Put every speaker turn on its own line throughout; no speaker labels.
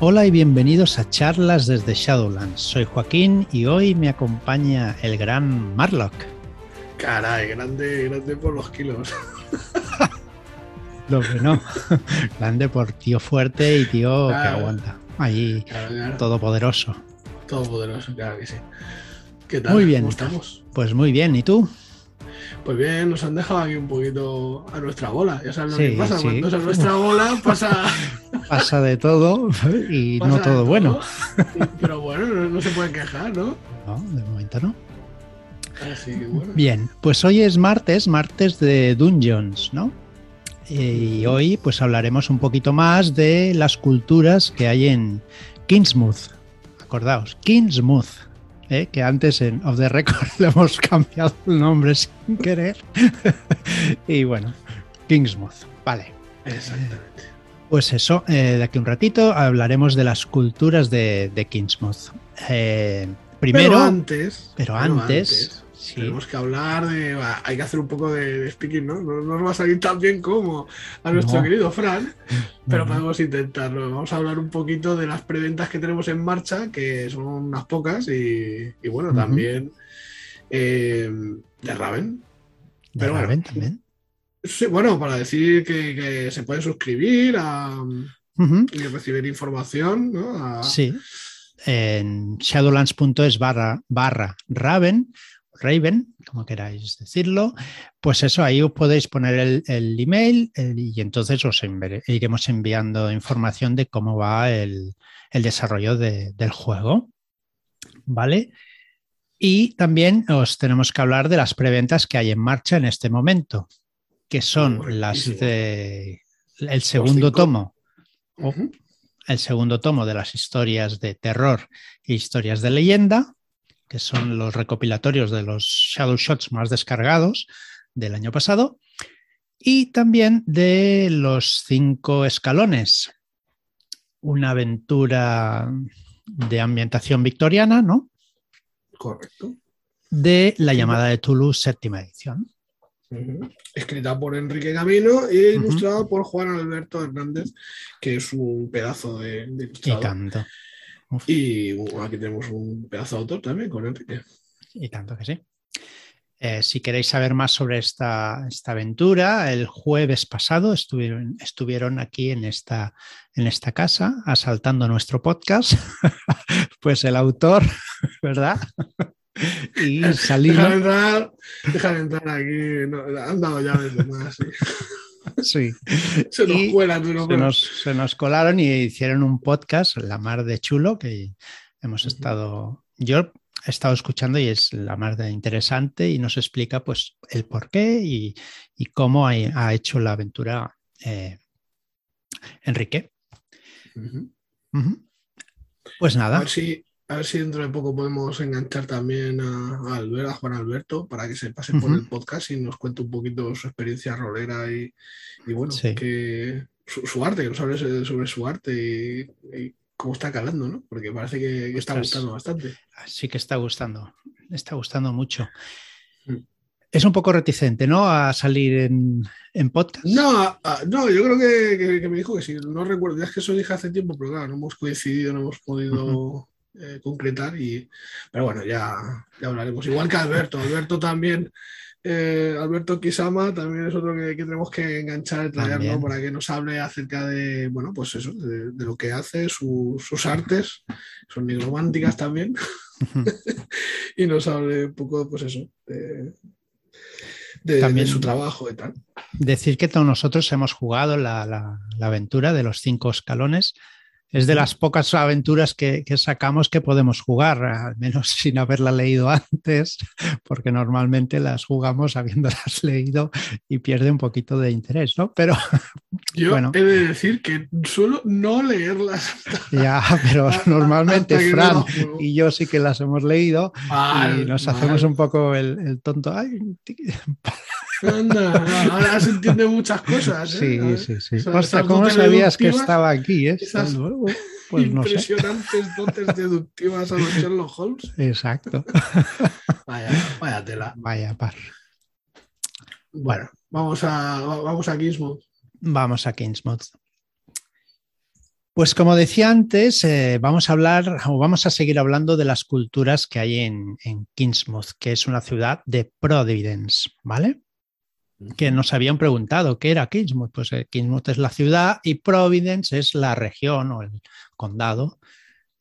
Hola y bienvenidos a charlas desde Shadowlands. Soy Joaquín y hoy me acompaña el gran Marlock.
Caray, grande, grande por los kilos.
Lo que no. grande por tío fuerte y tío que aguanta. Ahí, todopoderoso.
Todopoderoso, claro que sí. ¿Qué tal?
Muy bien.
¿Cómo estamos?
Pues muy bien. ¿Y tú?
Pues bien, nos han dejado aquí un poquito a nuestra bola. Ya sabes lo que pasa. Cuando es a nuestra bola pasa.
Pasa de todo y no todo, bueno.
Pero bueno, no, se pueden quejar, ¿no?
No, de momento no.
Así que bueno.
Bien, pues hoy es martes, martes de Dungeons, ¿no? Y hoy pues hablaremos un poquito más de las culturas que hay en Kingsmouth. Acordaos, Kingsmouth. ¿eh? que antes en Off the Record le hemos cambiado el nombre sin querer. y bueno, Kingsmouth, vale.
Exactamente.
Pues eso, eh, de aquí un ratito hablaremos de las culturas de, de Kingsmouth. Eh, primero,
pero antes,
pero antes
tenemos que hablar de. Hay que hacer un poco de, speaking, ¿no? ¿no? nos va a salir tan bien como a nuestro querido Fran, pero podemos intentarlo. Vamos a hablar un poquito de las preventas que tenemos en marcha, que son unas pocas, y, bueno, también eh, de Raven.
De pero Raven también.
Sí, bueno, para decir que, se pueden suscribir a, y recibir información, ¿no?
Sí. En shadowlands.es barra, barra Raven Raven, como queráis decirlo, pues eso, ahí os podéis poner el, email y entonces os iremos enviando información de cómo va el, desarrollo del juego. ¿Vale? Y también os tenemos que hablar de las preventas que hay en marcha en este momento, que son las de el segundo tomo. El segundo tomo de las historias de terror e historias de leyenda, que son los recopilatorios de los Shadow Shots más descargados del año pasado, y también de los cinco escalones, una aventura de ambientación victoriana, ¿no?
Correcto.
De la llamada de Toulouse, séptima edición.
Escrita por Enrique Camino e ilustrada por Juan Alberto Hernández, que es un pedazo de, de
Y tanto.
Y aquí tenemos un pedazo de autor también con Enrique.
Y tanto que sí. Eh, si queréis saber más sobre esta, esta aventura, el jueves pasado estuvieron, estuvieron aquí en esta, en esta casa asaltando nuestro podcast, pues el autor, ¿verdad? Y salimos.
Dejar entrar, entrar aquí, han dado llaves de más. Sí.
Sí.
Se nos,
se, nos, colaron y hicieron un podcast, La Mar de Chulo, que hemos estado. Yo he estado escuchando y es la mar de interesante y nos explica pues el por qué y, cómo ha, hecho la aventura eh, Enrique. Pues nada.
A ver, si, a ver, si, dentro de poco podemos enganchar también a, a, Juan Alberto, para que se pase por el podcast y nos cuente un poquito su experiencia rolera y, y bueno, que su, arte, que nos hable sobre su arte y, cómo está calando, ¿no? Porque parece que, está gustando bastante.
Sí que está gustando, está gustando mucho. Mm. Es un poco reticente, ¿no? A salir en, en podcast.
No, no, yo creo que, me dijo que sí. No recuerdo, ya es que eso dije hace tiempo, pero claro, no hemos coincidido, no hemos podido eh, concretar. Y, pero bueno, ya, ya hablaremos. Igual que Alberto. Alberto también eh, Alberto Kisama también es otro que, tenemos que enganchar, traerlo para que nos hable acerca de, bueno, pues eso, de, lo que hace, sus artes, son románticas también, y nos hable un poco, pues eso, de, también su trabajo y tal.
Decir que todos nosotros hemos jugado la, la aventura de los cinco escalones es de las pocas aventuras que, sacamos que podemos jugar, al menos sin haberla leído antes, porque normalmente las jugamos habiéndolas leído y pierde un poquito de interés, ¿no? Pero
yo bueno. he de decir que suelo no leerlas.
Ya, pero normalmente Fran y yo sí que las hemos leído y nos hacemos un poco el, tonto.
Ahora se entiende muchas cosas.
¿eh? Sí, sí, sí. ¿cómo sabías que estaba aquí? Eh?
Pues impresionantes dotes deductivas a los Sherlock Holmes.
Exacto.
Vaya, vaya tela.
Vaya par.
Bueno, vamos a, vamos a Kingsmouth.
Vamos a Kingsmouth. Pues como decía antes, eh, vamos a hablar o vamos a seguir hablando de las culturas que hay en, en Kingsmouth, que es una ciudad de Providence, ¿vale? Que nos habían preguntado qué era Kingsmouth. Pues eh, Kingsmouth es la ciudad y Providence es la región o el condado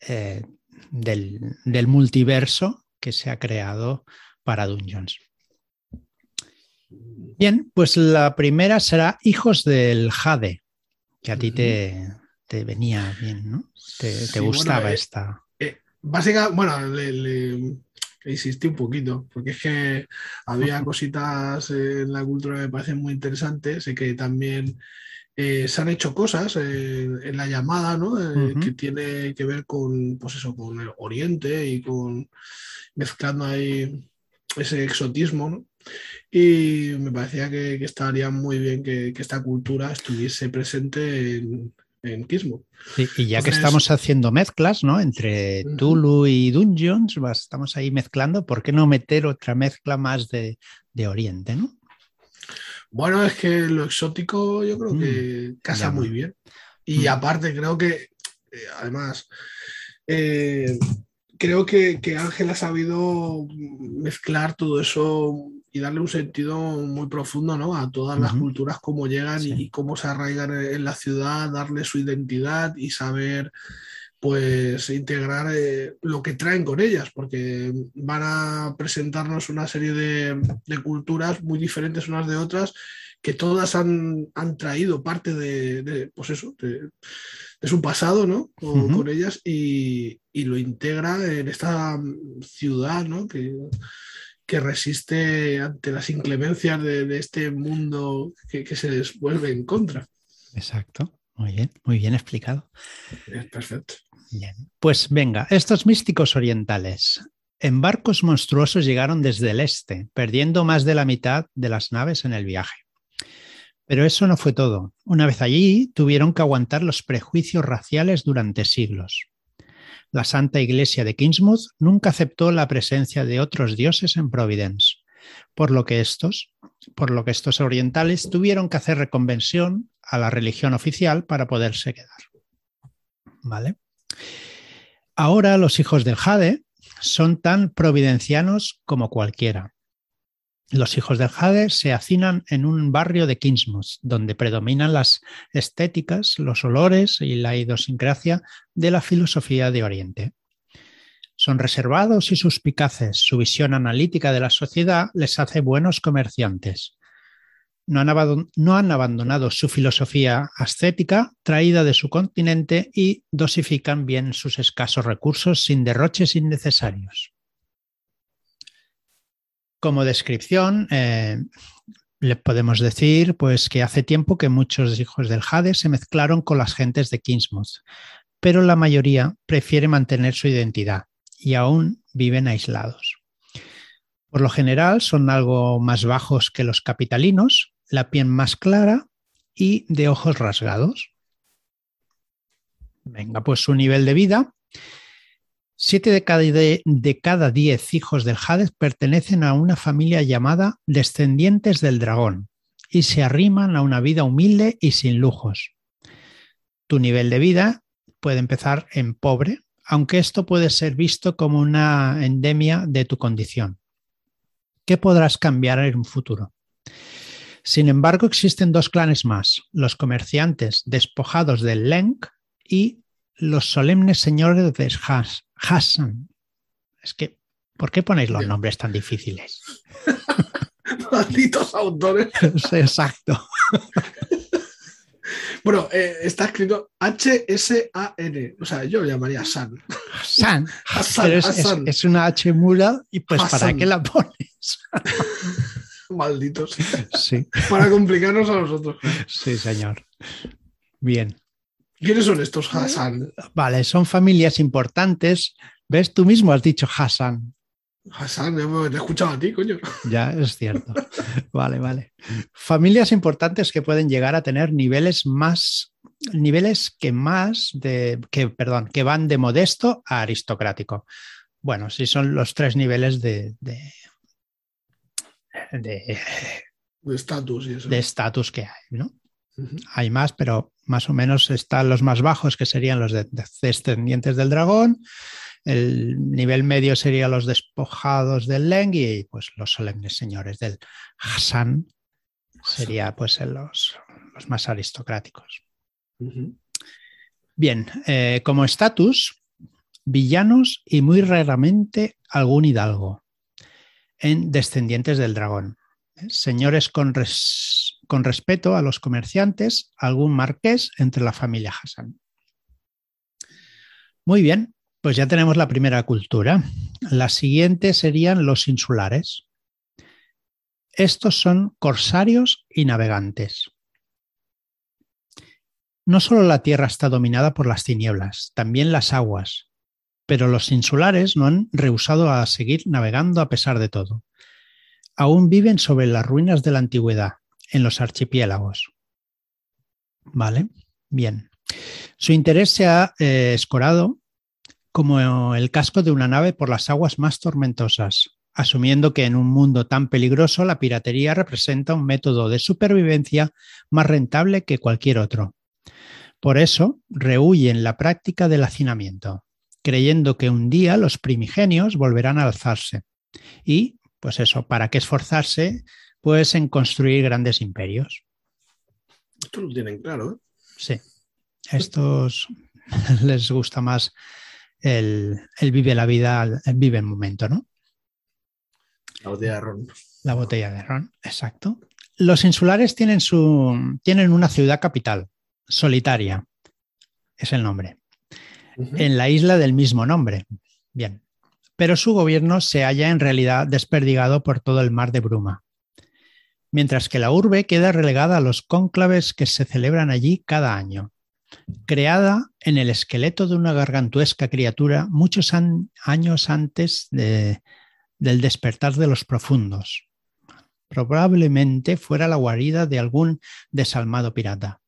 eh, del, del multiverso que se ha creado para Dungeons. Bien, pues la primera será Hijos del Jade, que a ti te, te venía bien, ¿no? Te, te
Sí,
gustaba
bueno, eh,
esta.
Básicamente, bueno, le insistí un poquito, porque es que había cositas eh, en la cultura que me parecen muy interesantes, sé que también eh, se han hecho cosas eh, en la llamada, ¿no? Eh, que tiene que ver con, pues eso, con el Oriente y con mezclando ahí ese exotismo, ¿no? Y me parecía que, que estaría muy bien que, que esta cultura estuviese presente en, en.
Sí, y ya que estamos haciendo mezclas, ¿no? Entre. Tulu y Dungeons, estamos ahí mezclando, ¿por qué no meter otra mezcla más de, de Oriente, ¿no?
Bueno, es que lo exótico yo creo que casa
llama.
muy bien. Y
Mm.
aparte creo que, eh, además, eh, creo que, que Ángel ha sabido mezclar todo eso y darle un sentido muy profundo, ¿no? A todas las culturas, cómo llegan y-
Sí.
y, cómo se arraigan en, en la ciudad, darle su identidad y saber pues integrar eh, lo que traen con ellas, porque van a presentarnos una serie de, de culturas muy diferentes unas de otras, que todas han, han traído parte de, de, pues eso, de, de su pasado, ¿no? Con ellas y, y lo integra en esta ciudad, ¿no? Que, que resiste ante las inclemencias de, de este mundo que, que se les vuelve en contra.
Exacto. Muy bien, muy bien explicado.
Perfecto.
Bien. Pues venga, estos místicos orientales en barcos monstruosos llegaron desde el este, perdiendo más de la mitad de las naves en el viaje. Pero eso no fue todo. Una vez allí, tuvieron que aguantar los prejuicios raciales durante siglos. La Santa Iglesia de Kingsmouth nunca aceptó la presencia de otros dioses en Providence, por lo que estos, por lo que estos orientales tuvieron que hacer reconvención a la religión oficial para poderse quedar. ¿Vale? Ahora los hijos del Jade son tan providencianos como cualquiera. Los hijos del Jade se hacinan en un barrio de Kingsmouth, donde predominan las estéticas, los olores y la idiosincrasia de la filosofía de Oriente. Son reservados y suspicaces. Su visión analítica de la sociedad les hace buenos comerciantes. No han, abandon no han abandonado su filosofía ascética traída de su continente y dosifican bien sus escasos recursos sin derroches innecesarios. Como descripción, eh, le podemos decir pues, que hace tiempo que muchos hijos del Jade se mezclaron con las gentes de Kingsmouth, pero la mayoría prefiere mantener su identidad y aún viven aislados. Por lo general son algo más bajos que los capitalinos, la piel más clara y de ojos rasgados. Venga, pues su nivel de vida. Siete de cada, de, de cada diez hijos del Hades pertenecen a una familia llamada descendientes del dragón y se arriman a una vida humilde y sin lujos. Tu nivel de vida puede empezar en pobre, aunque esto puede ser visto como una endemia de tu condición. ¿Qué podrás cambiar en un futuro? Sin embargo, existen dos clanes más, los comerciantes despojados del Lenk y los solemnes señores de Has Hassan. Es que, ¿por qué ponéis los nombres tan difíciles?
Malditos autores.
Exacto.
Bueno, eh, está escrito H-S-A-N. O sea, yo lo llamaría San.
Hassan.
Hassan,
Pero es,
Hassan.
es, es una H muda y pues ¿para qué la pones?
Malditos.
Sí,
Para complicarnos a nosotros.
sí, señor. Bien.
¿Quiénes son estos Hassan?
Vale, son familias importantes. ¿Ves? Tú mismo has dicho Hassan.
Hassan, te he escuchado a ti, coño.
Ya es cierto. Vale, vale. Familias importantes que pueden llegar a tener niveles más, niveles que más de, que, perdón, que van de modesto a aristocrático. Bueno, sí son los tres niveles de, de, de
De estatus y eso.
de estatus que hay, ¿no? Hay más, pero más o menos están los más bajos, que serían los descendientes del dragón. El nivel medio serían los despojados del Leng y pues los solemnes señores del Hassan. Sería pues los, los más aristocráticos. Bien, eh, como estatus, villanos y muy raramente algún hidalgo en Descendientes del Dragón. Señores con, con respeto a los comerciantes, algún marqués entre la familia Hassan. Muy bien, pues ya tenemos la primera cultura. La siguiente serían los insulares. Estos son corsarios y navegantes. No solo la tierra está dominada por las tinieblas, también las aguas, pero los insulares no han rehusado a seguir navegando a pesar de todo. Aún viven sobre las ruinas de la antigüedad, en los archipiélagos. ¿Vale? Bien. Su interés se ha eh, escorado como el casco de una nave por las aguas más tormentosas, asumiendo que en un mundo tan peligroso la piratería representa un método de supervivencia más rentable que cualquier otro. Por eso, rehuyen la práctica del hacinamiento, creyendo que un día los primigenios volverán a alzarse. Y, pues eso, ¿para qué esforzarse? Pues en construir grandes imperios.
Esto lo tienen claro, ¿eh?
Sí. Estos les gusta más el, vive la vida, el vive el momento, ¿no?
La botella de ron.
La botella de ron, exacto. Los insulares tienen, su, tienen una ciudad capital, Solitaria, es el nombre, en la isla del mismo nombre. Bien, pero su gobierno se halla en realidad desperdigado por todo el mar de bruma, mientras que la urbe queda relegada a los cónclaves que se celebran allí cada año. Creada en el esqueleto de una gargantuesca criatura muchos años antes del despertar de los profundos. Probablemente fuera la guarida de algún desalmado pirata.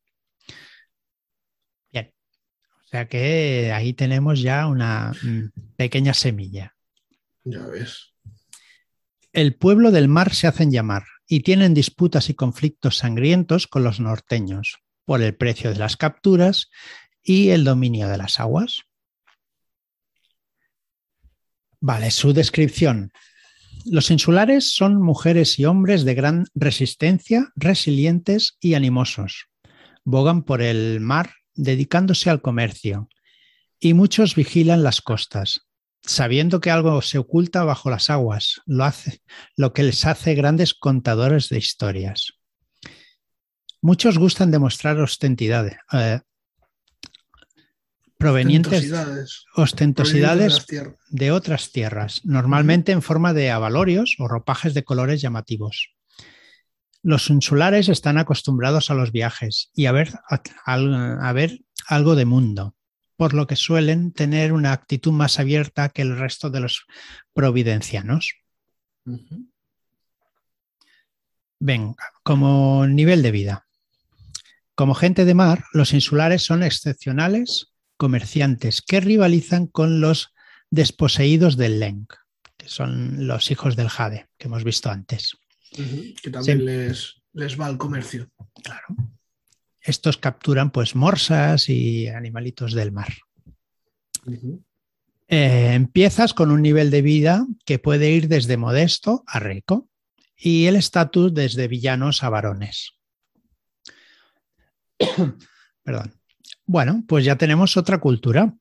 O sea que ahí tenemos ya una mm, pequeña semilla.
Ya ves.
El pueblo del mar se hacen llamar y tienen disputas y conflictos sangrientos con los norteños por el precio de las capturas y el dominio de las aguas. Vale, su descripción. Los insulares son mujeres y hombres de gran resistencia, resilientes y animosos. Bogan por el mar dedicándose al comercio, y muchos vigilan las costas, sabiendo que algo se oculta bajo las aguas, lo, hace, lo que les hace grandes contadores de historias. Muchos gustan de mostrar ostentidades, eh, provenientes ostentosidades, de, otras tierras, normalmente en forma de avalorios o ropajes de colores llamativos. Los insulares están acostumbrados a los viajes y a ver, a, ver algo de mundo, por lo que suelen tener una actitud más abierta que el resto de los providencianos. Venga, como nivel de vida. Como gente de mar, los insulares son excepcionales comerciantes que rivalizan con los desposeídos del Lenk, que son los hijos del Jade, que hemos visto antes.
Que también les, les va al comercio.
Claro. Estos capturan pues morsas y animalitos del mar. Eh, empiezas con un nivel de vida que puede ir desde modesto a rico y el estatus desde villanos a varones. Perdón. Bueno, pues ya tenemos otra cultura.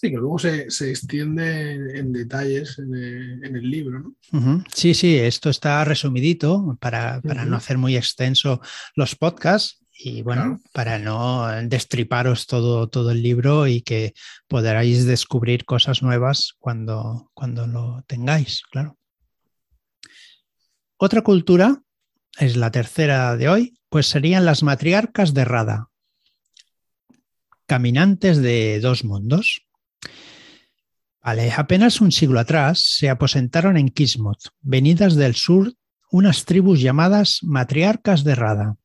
Sí, que luego se, extiende en, detalles en el, libro, ¿no?
Sí, sí, esto está resumidito para, no hacer muy extenso los podcasts y bueno, para no destriparos todo, todo el libro y que podáis descubrir cosas nuevas cuando, cuando lo tengáis, claro. Otra cultura, es la tercera de hoy, pues serían las matriarcas de Rada, caminantes de dos mundos. Apenas un siglo atrás se aposentaron en Kismoth, venidas del sur, unas tribus llamadas matriarcas de Rada.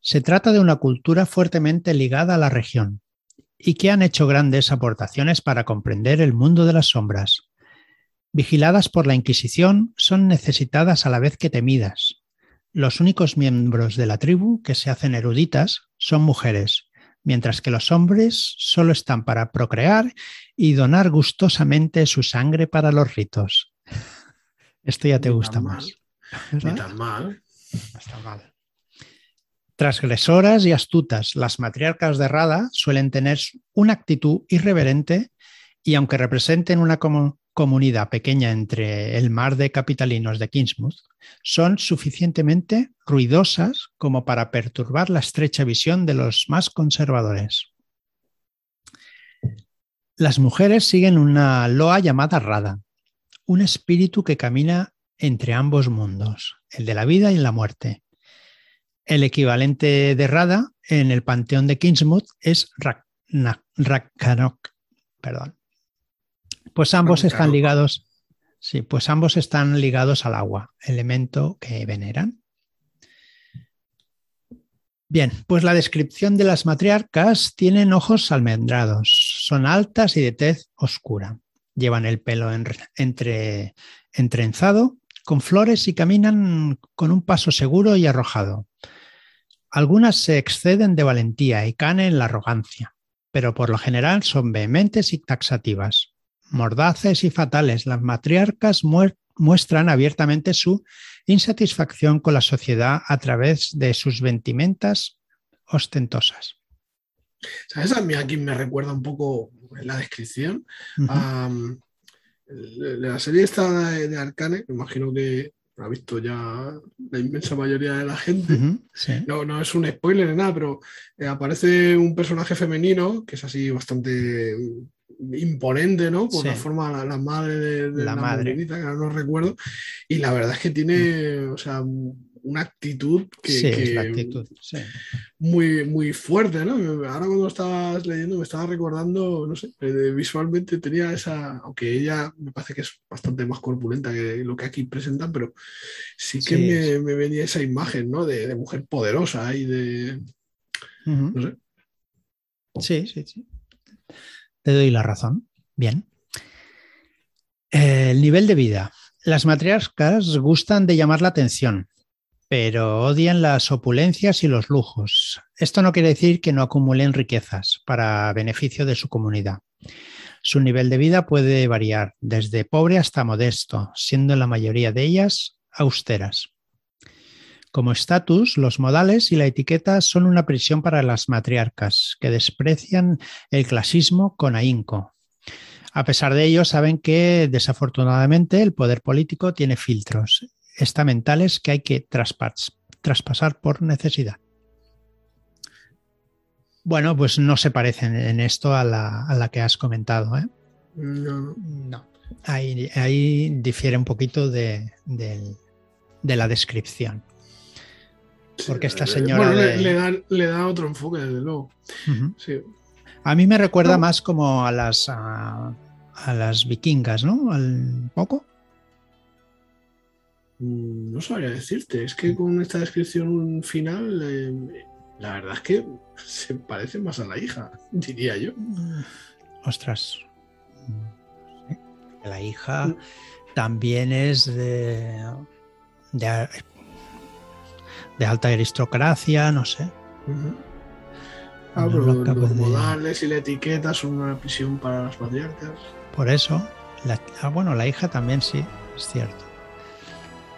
Se trata de una cultura fuertemente ligada a la región y que han hecho grandes aportaciones para comprender el mundo de las sombras. Vigiladas por la Inquisición, son necesitadas a la vez que temidas. Los únicos miembros de la tribu que se hacen eruditas son mujeres, mientras que los hombres solo están para procrear y donar gustosamente su sangre para los ritos. Esto ya te
Ni
gusta más.
Ni tan mal.
No está mal. Transgresoras y astutas, las matriarcas de Rada suelen tener una actitud irreverente y aunque representen una comu- comunidad pequeña entre el mar de capitalinos de Kingsmouth, son suficientemente ruidosas como para perturbar la estrecha visión de los más conservadores. Las mujeres siguen una loa llamada Rada, un espíritu que camina entre ambos mundos, el de la vida y la muerte. El equivalente de Rada en el panteón de Kingsmouth es Rak- Na- Ragnarok. Perdón. Pues ambos están ligados. Sí, pues ambos están ligados al agua, elemento que veneran. Bien, pues la descripción de las matriarcas tienen ojos almendrados, son altas y de tez oscura. Llevan el pelo en- entre, entrenzado, con flores y caminan con un paso seguro y arrojado. Algunas se exceden de valentía y caen en la arrogancia, pero por lo general son vehementes y taxativas. Mordaces y fatales, las matriarcas muestran abiertamente su insatisfacción con la sociedad a través de sus vestimentas ostentosas.
¿Sabes? A mí aquí me recuerda un poco la descripción um, la serie esta de, Arcane, que imagino que ha visto ya la inmensa mayoría de la gente.
Sí.
No, no es un spoiler ni nada, pero eh, aparece un personaje femenino que es así bastante imponente, ¿no? Por
Sí.
la forma, la, la madre de, de
La
la,
madre.
que ahora no recuerdo. Y la verdad es que tiene, o sea, una actitud que,
sí, es
que-
la actitud. sí.
muy, muy fuerte, ¿no? Ahora cuando estabas leyendo me estaba recordando, no sé, eh, visualmente tenía esa, aunque ella me parece que es bastante más corpulenta que lo que aquí presentan, pero sí que
Sí,
me, venía esa imagen, ¿no? De, de mujer poderosa y de,
Ujú.
no sé.
Sí, sí, sí. Te doy la razón. Bien. Eh, El nivel de vida. Las matriarcas gustan de llamar la atención, pero odian las opulencias y los lujos. Esto no quiere decir que no acumulen riquezas para beneficio de su comunidad. Su nivel de vida puede variar desde pobre hasta modesto, siendo la mayoría de ellas austeras. Como estatus, los modales y la etiqueta son una prisión para las matriarcas, que desprecian el clasismo con ahínco. A pesar de ello, saben que desafortunadamente el poder político tiene filtros estamentales que hay que traspas- traspasar por necesidad. Bueno, pues no se parecen en esto a la, a la que has comentado. ¿eh?
No,
No. Ahí, ahí difiere un poquito de la descripción. Porque esta
Eh,
señora
bueno, le-
de-
le, da, le da otro enfoque, desde luego. Sí.
A mí me recuerda
No.
más como a las a, a las vikingas, ¿no? Al poco.
Mm, No sabría decirte, es que con esta descripción final, eh, la verdad es que se parece más a la hija, diría yo.
Ostras. No sé. La hija
Mm.
también es de, de, de alta aristocracia, no sé.
Ah, pero
lo acabo
los
de-
modales y la etiqueta son una prisión para las patriarcas.
Por eso, la- ah, bueno, la hija también sí, es cierto.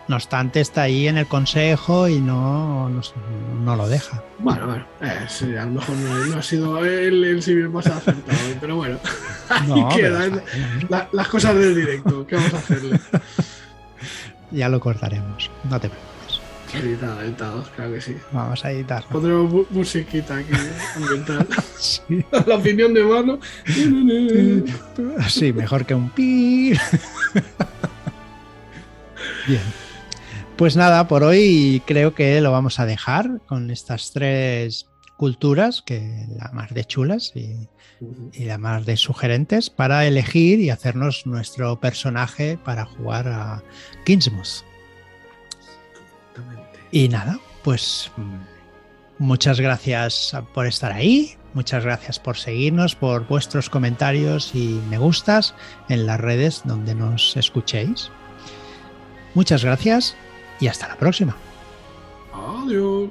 No obstante, está ahí en el consejo y no, no, no lo deja.
Bueno, bueno, eh, sí, a lo mejor no, no ha sido el, el civil más acertado, pero bueno, ahí
No, pero
quedan la- las cosas del directo, ¿qué vamos a hacerle?
ya lo cortaremos, no te preocupes.
Editado, editado, claro que sí.
Vamos a editarlo.
Pondremos mu- musiquita aquí ambiental.
Sí.
la opinión de mano.
Sí, mejor que un pi. Bien. Pues nada, por hoy creo que lo vamos a dejar con estas tres culturas, que la más de chulas y, y la más de sugerentes, para elegir y hacernos nuestro personaje para jugar a Kingsmouth. Y nada, pues mm, muchas gracias por estar ahí, muchas gracias por seguirnos, por vuestros comentarios y me gustas en las redes donde nos escuchéis. Muchas gracias y hasta la próxima.
Adiós.